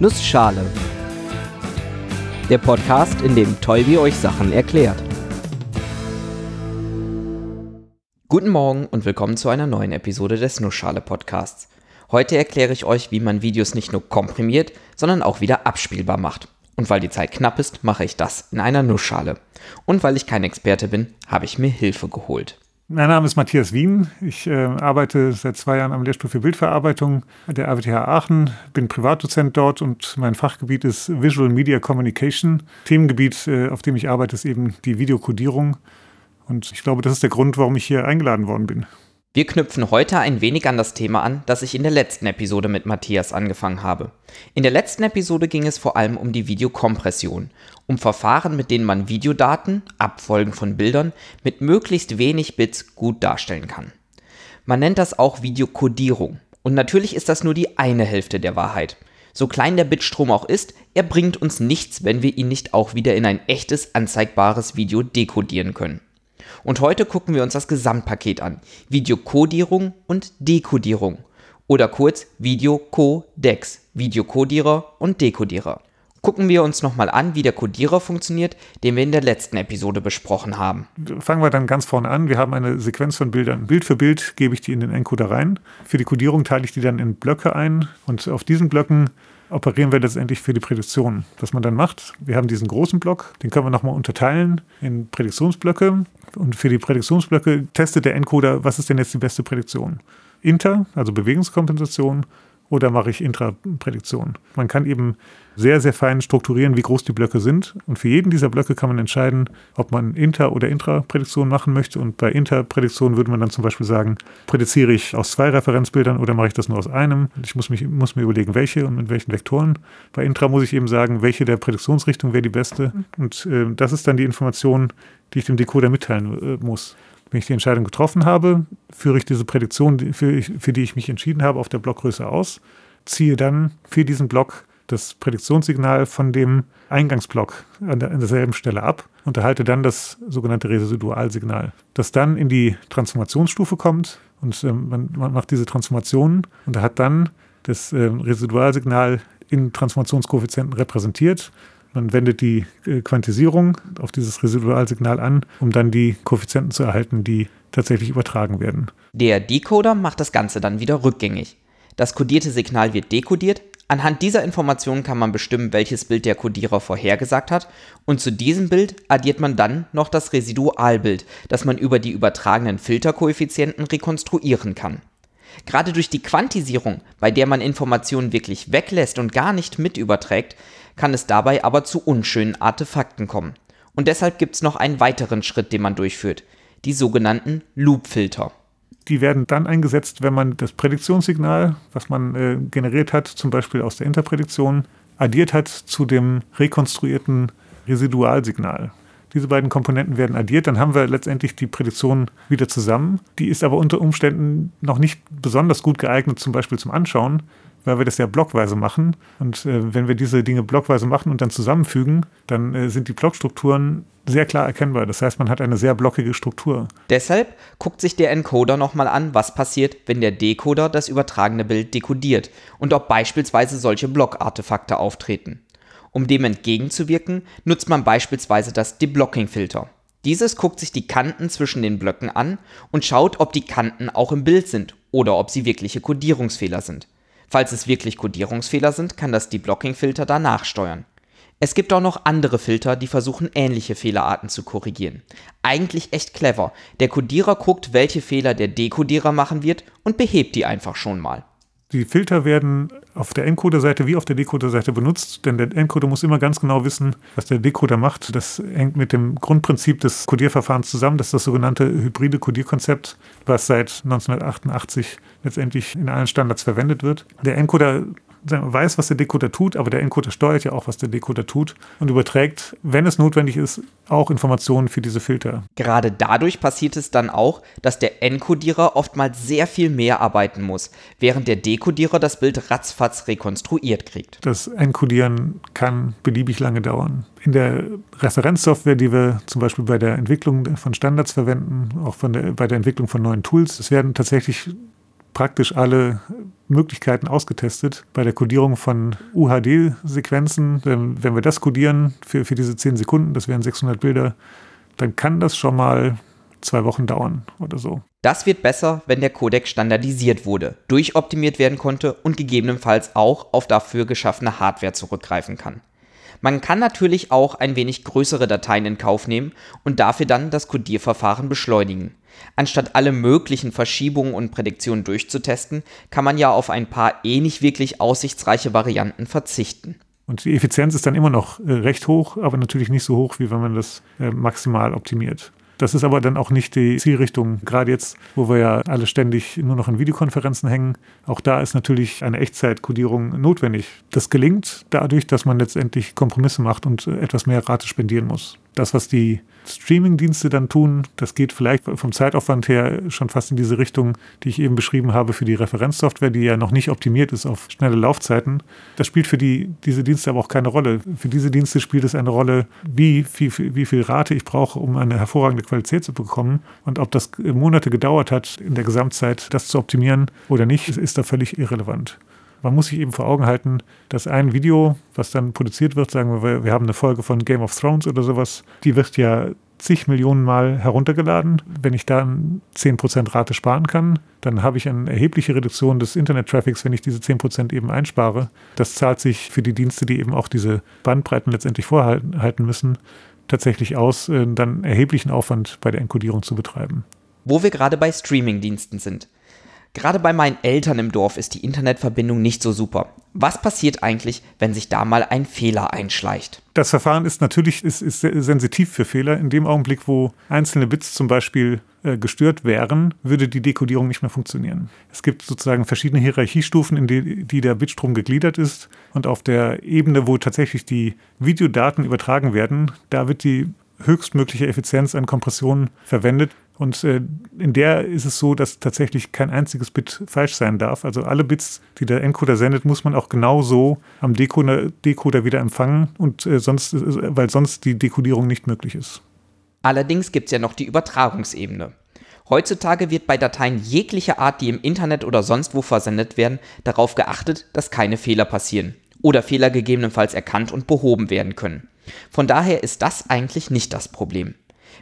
Nussschale. Der Podcast, in dem Tolbi euch Sachen erklärt. Guten Morgen und willkommen zu einer neuen Episode des Nussschale Podcasts. Heute erkläre ich euch, wie man Videos nicht nur komprimiert, sondern auch wieder abspielbar macht. Und weil die Zeit knapp ist, mache ich das in einer Nussschale. Und weil ich kein Experte bin, habe ich mir Hilfe geholt. Mein Name ist Matthias Wien. Ich äh, arbeite seit zwei Jahren am Lehrstuhl für Bildverarbeitung der RWTH Aachen, bin Privatdozent dort und mein Fachgebiet ist Visual Media Communication. Themengebiet, äh, auf dem ich arbeite, ist eben die Videokodierung. Und ich glaube, das ist der Grund, warum ich hier eingeladen worden bin. Wir knüpfen heute ein wenig an das Thema an, das ich in der letzten Episode mit Matthias angefangen habe. In der letzten Episode ging es vor allem um die Videokompression, um Verfahren, mit denen man Videodaten, Abfolgen von Bildern, mit möglichst wenig Bits gut darstellen kann. Man nennt das auch Videokodierung. Und natürlich ist das nur die eine Hälfte der Wahrheit. So klein der Bitstrom auch ist, er bringt uns nichts, wenn wir ihn nicht auch wieder in ein echtes, anzeigbares Video dekodieren können. Und heute gucken wir uns das Gesamtpaket an. Videokodierung und Dekodierung. Oder kurz Videocodex, Videokodierer und Dekodierer. Gucken wir uns nochmal an, wie der Kodierer funktioniert, den wir in der letzten Episode besprochen haben. Fangen wir dann ganz vorne an. Wir haben eine Sequenz von Bildern. Bild für Bild gebe ich die in den Encoder rein. Für die Kodierung teile ich die dann in Blöcke ein und auf diesen Blöcken operieren wir letztendlich für die Prädiktion. Was man dann macht, wir haben diesen großen Block, den können wir nochmal unterteilen in Prädiktionsblöcke. Und für die Prädiktionsblöcke testet der Encoder, was ist denn jetzt die beste Prädiktion. Inter, also Bewegungskompensation, oder mache ich Intraprädiktion. Man kann eben sehr, sehr fein strukturieren, wie groß die Blöcke sind. Und für jeden dieser Blöcke kann man entscheiden, ob man Inter- oder Intraprädiktion machen möchte. Und bei Interprädiktion würde man dann zum Beispiel sagen, prädiziere ich aus zwei Referenzbildern oder mache ich das nur aus einem? Ich muss, mich, muss mir überlegen, welche und mit welchen Vektoren. Bei Intra muss ich eben sagen, welche der Prädiktionsrichtung wäre die beste. Und äh, das ist dann die Information, die ich dem Decoder mitteilen äh, muss. Wenn ich die Entscheidung getroffen habe, führe ich diese Prädiktion, für, für die ich mich entschieden habe, auf der Blockgröße aus, ziehe dann für diesen Block das Prädiktionssignal von dem Eingangsblock an, der, an derselben Stelle ab und erhalte dann das sogenannte Residualsignal, das dann in die Transformationsstufe kommt und äh, man, man, macht diese Transformation und hat dann das äh, Residualsignal in Transformationskoeffizienten repräsentiert man wendet die äh, Quantisierung auf dieses Residualsignal an, um dann die Koeffizienten zu erhalten, die tatsächlich übertragen werden. Der Decoder macht das Ganze dann wieder rückgängig. Das kodierte Signal wird dekodiert. Anhand dieser Informationen kann man bestimmen, welches Bild der Kodierer vorhergesagt hat. Und zu diesem Bild addiert man dann noch das Residualbild, das man über die übertragenen Filterkoeffizienten rekonstruieren kann. Gerade durch die Quantisierung, bei der man Informationen wirklich weglässt und gar nicht mit überträgt, kann es dabei aber zu unschönen Artefakten kommen. Und deshalb gibt es noch einen weiteren Schritt, den man durchführt, die sogenannten Loop-Filter. Die werden dann eingesetzt, wenn man das Prädiktionssignal, was man äh, generiert hat, zum Beispiel aus der Interprädiktion, addiert hat zu dem rekonstruierten Residualsignal. Diese beiden Komponenten werden addiert, dann haben wir letztendlich die Prädiktion wieder zusammen. Die ist aber unter Umständen noch nicht besonders gut geeignet, zum Beispiel zum Anschauen, weil wir das ja blockweise machen. Und äh, wenn wir diese Dinge blockweise machen und dann zusammenfügen, dann äh, sind die Blockstrukturen sehr klar erkennbar. Das heißt, man hat eine sehr blockige Struktur. Deshalb guckt sich der Encoder nochmal an, was passiert, wenn der Decoder das übertragene Bild dekodiert und ob beispielsweise solche Blockartefakte auftreten. Um dem entgegenzuwirken, nutzt man beispielsweise das Deblocking-Filter. Dieses guckt sich die Kanten zwischen den Blöcken an und schaut, ob die Kanten auch im Bild sind oder ob sie wirkliche Kodierungsfehler sind. Falls es wirklich Kodierungsfehler sind, kann das Deblocking-Filter danach steuern. Es gibt auch noch andere Filter, die versuchen ähnliche Fehlerarten zu korrigieren. Eigentlich echt clever. Der Kodierer guckt, welche Fehler der Dekodierer machen wird und behebt die einfach schon mal. Die Filter werden auf der Encoder-Seite wie auf der Decoder-Seite benutzt, denn der Encoder muss immer ganz genau wissen, was der Decoder macht. Das hängt mit dem Grundprinzip des Codierverfahrens zusammen. Das ist das sogenannte hybride Codierkonzept, was seit 1988 letztendlich in allen Standards verwendet wird. Der Encoder weiß, was der Decoder tut, aber der Encoder steuert ja auch, was der Decoder tut und überträgt, wenn es notwendig ist, auch Informationen für diese Filter. Gerade dadurch passiert es dann auch, dass der Enkodierer oftmals sehr viel mehr arbeiten muss, während der Dekodierer das Bild ratzfatz rekonstruiert kriegt. Das Encodieren kann beliebig lange dauern. In der Referenzsoftware, die wir zum Beispiel bei der Entwicklung von Standards verwenden, auch der, bei der Entwicklung von neuen Tools, es werden tatsächlich praktisch alle Möglichkeiten ausgetestet bei der Codierung von UHD-Sequenzen. Wenn wir das codieren für, für diese 10 Sekunden, das wären 600 Bilder, dann kann das schon mal zwei Wochen dauern oder so. Das wird besser, wenn der Codec standardisiert wurde, durchoptimiert werden konnte und gegebenenfalls auch auf dafür geschaffene Hardware zurückgreifen kann. Man kann natürlich auch ein wenig größere Dateien in Kauf nehmen und dafür dann das Codierverfahren beschleunigen. Anstatt alle möglichen Verschiebungen und Prädiktionen durchzutesten, kann man ja auf ein paar eh nicht wirklich aussichtsreiche Varianten verzichten. Und die Effizienz ist dann immer noch äh, recht hoch, aber natürlich nicht so hoch, wie wenn man das äh, maximal optimiert. Das ist aber dann auch nicht die Zielrichtung. Gerade jetzt, wo wir ja alle ständig nur noch in Videokonferenzen hängen, auch da ist natürlich eine Echtzeitkodierung notwendig. Das gelingt dadurch, dass man letztendlich Kompromisse macht und etwas mehr Rate spendieren muss. Das, was die Streaming-Dienste dann tun, das geht vielleicht vom Zeitaufwand her schon fast in diese Richtung, die ich eben beschrieben habe für die Referenzsoftware, die ja noch nicht optimiert ist auf schnelle Laufzeiten. Das spielt für die, diese Dienste aber auch keine Rolle. Für diese Dienste spielt es eine Rolle, wie viel, wie viel Rate ich brauche, um eine hervorragende Qualität zu bekommen. Und ob das Monate gedauert hat, in der Gesamtzeit das zu optimieren oder nicht, ist da völlig irrelevant man muss sich eben vor Augen halten, dass ein Video, was dann produziert wird, sagen wir, wir haben eine Folge von Game of Thrones oder sowas, die wird ja zig Millionen Mal heruntergeladen. Wenn ich da 10% Rate sparen kann, dann habe ich eine erhebliche Reduktion des Internet-Traffics, wenn ich diese 10% eben einspare. Das zahlt sich für die Dienste, die eben auch diese Bandbreiten letztendlich vorhalten müssen, tatsächlich aus, äh, dann erheblichen Aufwand bei der Enkodierung zu betreiben. Wo wir gerade bei Streaming-Diensten sind. Gerade bei meinen Eltern im Dorf ist die Internetverbindung nicht so super. Was passiert eigentlich, wenn sich da mal ein Fehler einschleicht? Das Verfahren ist natürlich ist, ist sensitiv für Fehler. In dem Augenblick, wo einzelne Bits zum Beispiel äh, gestört wären, würde die Dekodierung nicht mehr funktionieren. Es gibt sozusagen verschiedene Hierarchiestufen, in die, die der Bitstrom gegliedert ist. Und auf der Ebene, wo tatsächlich die Videodaten übertragen werden, da wird die höchstmögliche Effizienz an Kompression verwendet. Und äh, in der ist es so, dass tatsächlich kein einziges Bit falsch sein darf. Also alle Bits, die der Encoder sendet, muss man auch genau so am Decoder, Decoder wieder empfangen, und, äh, sonst, äh, weil sonst die Dekodierung nicht möglich ist. Allerdings gibt es ja noch die Übertragungsebene. Heutzutage wird bei Dateien jeglicher Art, die im Internet oder sonst wo versendet werden, darauf geachtet, dass keine Fehler passieren oder Fehler gegebenenfalls erkannt und behoben werden können. Von daher ist das eigentlich nicht das Problem.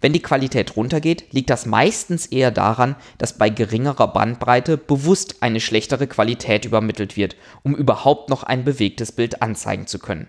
Wenn die Qualität runtergeht, liegt das meistens eher daran, dass bei geringerer Bandbreite bewusst eine schlechtere Qualität übermittelt wird, um überhaupt noch ein bewegtes Bild anzeigen zu können.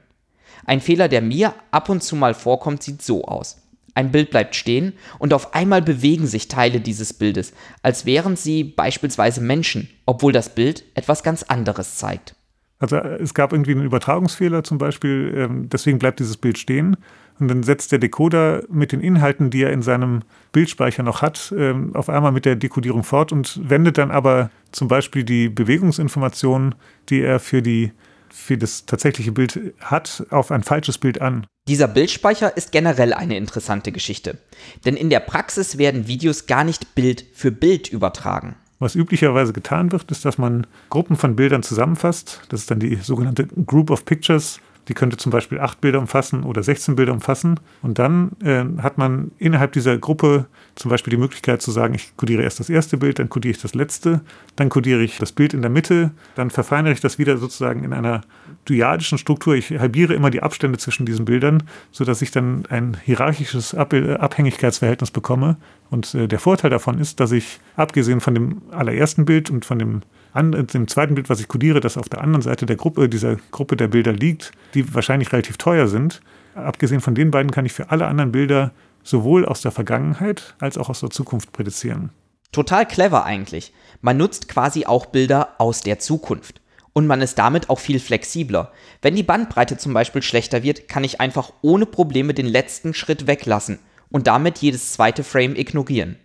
Ein Fehler, der mir ab und zu mal vorkommt, sieht so aus. Ein Bild bleibt stehen und auf einmal bewegen sich Teile dieses Bildes, als wären sie beispielsweise Menschen, obwohl das Bild etwas ganz anderes zeigt. Also es gab irgendwie einen Übertragungsfehler zum Beispiel, ähm, deswegen bleibt dieses Bild stehen. Und dann setzt der Decoder mit den Inhalten, die er in seinem Bildspeicher noch hat, ähm, auf einmal mit der Dekodierung fort und wendet dann aber zum Beispiel die Bewegungsinformationen, die er für, die, für das tatsächliche Bild hat, auf ein falsches Bild an. Dieser Bildspeicher ist generell eine interessante Geschichte. Denn in der Praxis werden Videos gar nicht Bild für Bild übertragen. Was üblicherweise getan wird, ist, dass man Gruppen von Bildern zusammenfasst. Das ist dann die sogenannte Group of Pictures die könnte zum Beispiel acht Bilder umfassen oder 16 Bilder umfassen. Und dann äh, hat man innerhalb dieser Gruppe zum Beispiel die Möglichkeit zu sagen, ich kodiere erst das erste Bild, dann kodiere ich das letzte, dann kodiere ich das Bild in der Mitte, dann verfeinere ich das wieder sozusagen in einer dyadischen Struktur. Ich halbiere immer die Abstände zwischen diesen Bildern, sodass ich dann ein hierarchisches Ab Abhängigkeitsverhältnis bekomme. Und äh, der Vorteil davon ist, dass ich, abgesehen von dem allerersten Bild und von dem an dem zweiten Bild, was ich kodiere, das auf der anderen Seite der Gruppe, dieser Gruppe der Bilder liegt, die wahrscheinlich relativ teuer sind. Abgesehen von den beiden kann ich für alle anderen Bilder sowohl aus der Vergangenheit als auch aus der Zukunft prädizieren. Total clever eigentlich. Man nutzt quasi auch Bilder aus der Zukunft. Und man ist damit auch viel flexibler. Wenn die Bandbreite zum Beispiel schlechter wird, kann ich einfach ohne Probleme den letzten Schritt weglassen und damit jedes zweite Frame ignorieren.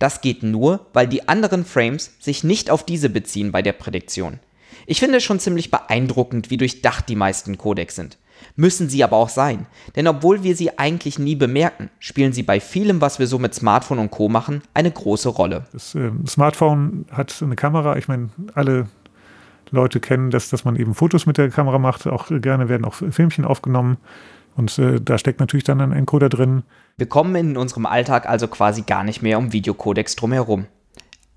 Das geht nur, weil die anderen Frames sich nicht auf diese beziehen bei der Prädiktion. Ich finde es schon ziemlich beeindruckend, wie durchdacht die meisten Codecs sind. Müssen sie aber auch sein, denn obwohl wir sie eigentlich nie bemerken, spielen sie bei vielem, was wir so mit Smartphone und Co. machen, eine große Rolle. Das äh, Smartphone hat eine Kamera, ich meine, alle Leute kennen das, dass man eben Fotos mit der Kamera macht, auch gerne werden auch Filmchen aufgenommen. Und äh, da steckt natürlich dann ein Encoder drin. Wir kommen in unserem Alltag also quasi gar nicht mehr um Videocodecs drumherum.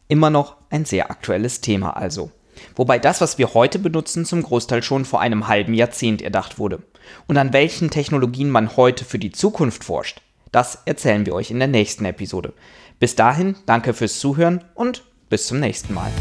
Immer noch ein sehr aktuelles Thema also. Wobei das, was wir heute benutzen, zum Großteil schon vor einem halben Jahrzehnt erdacht wurde. Und an welchen Technologien man heute für die Zukunft forscht, das erzählen wir euch in der nächsten Episode. Bis dahin, danke fürs Zuhören und bis zum nächsten Mal.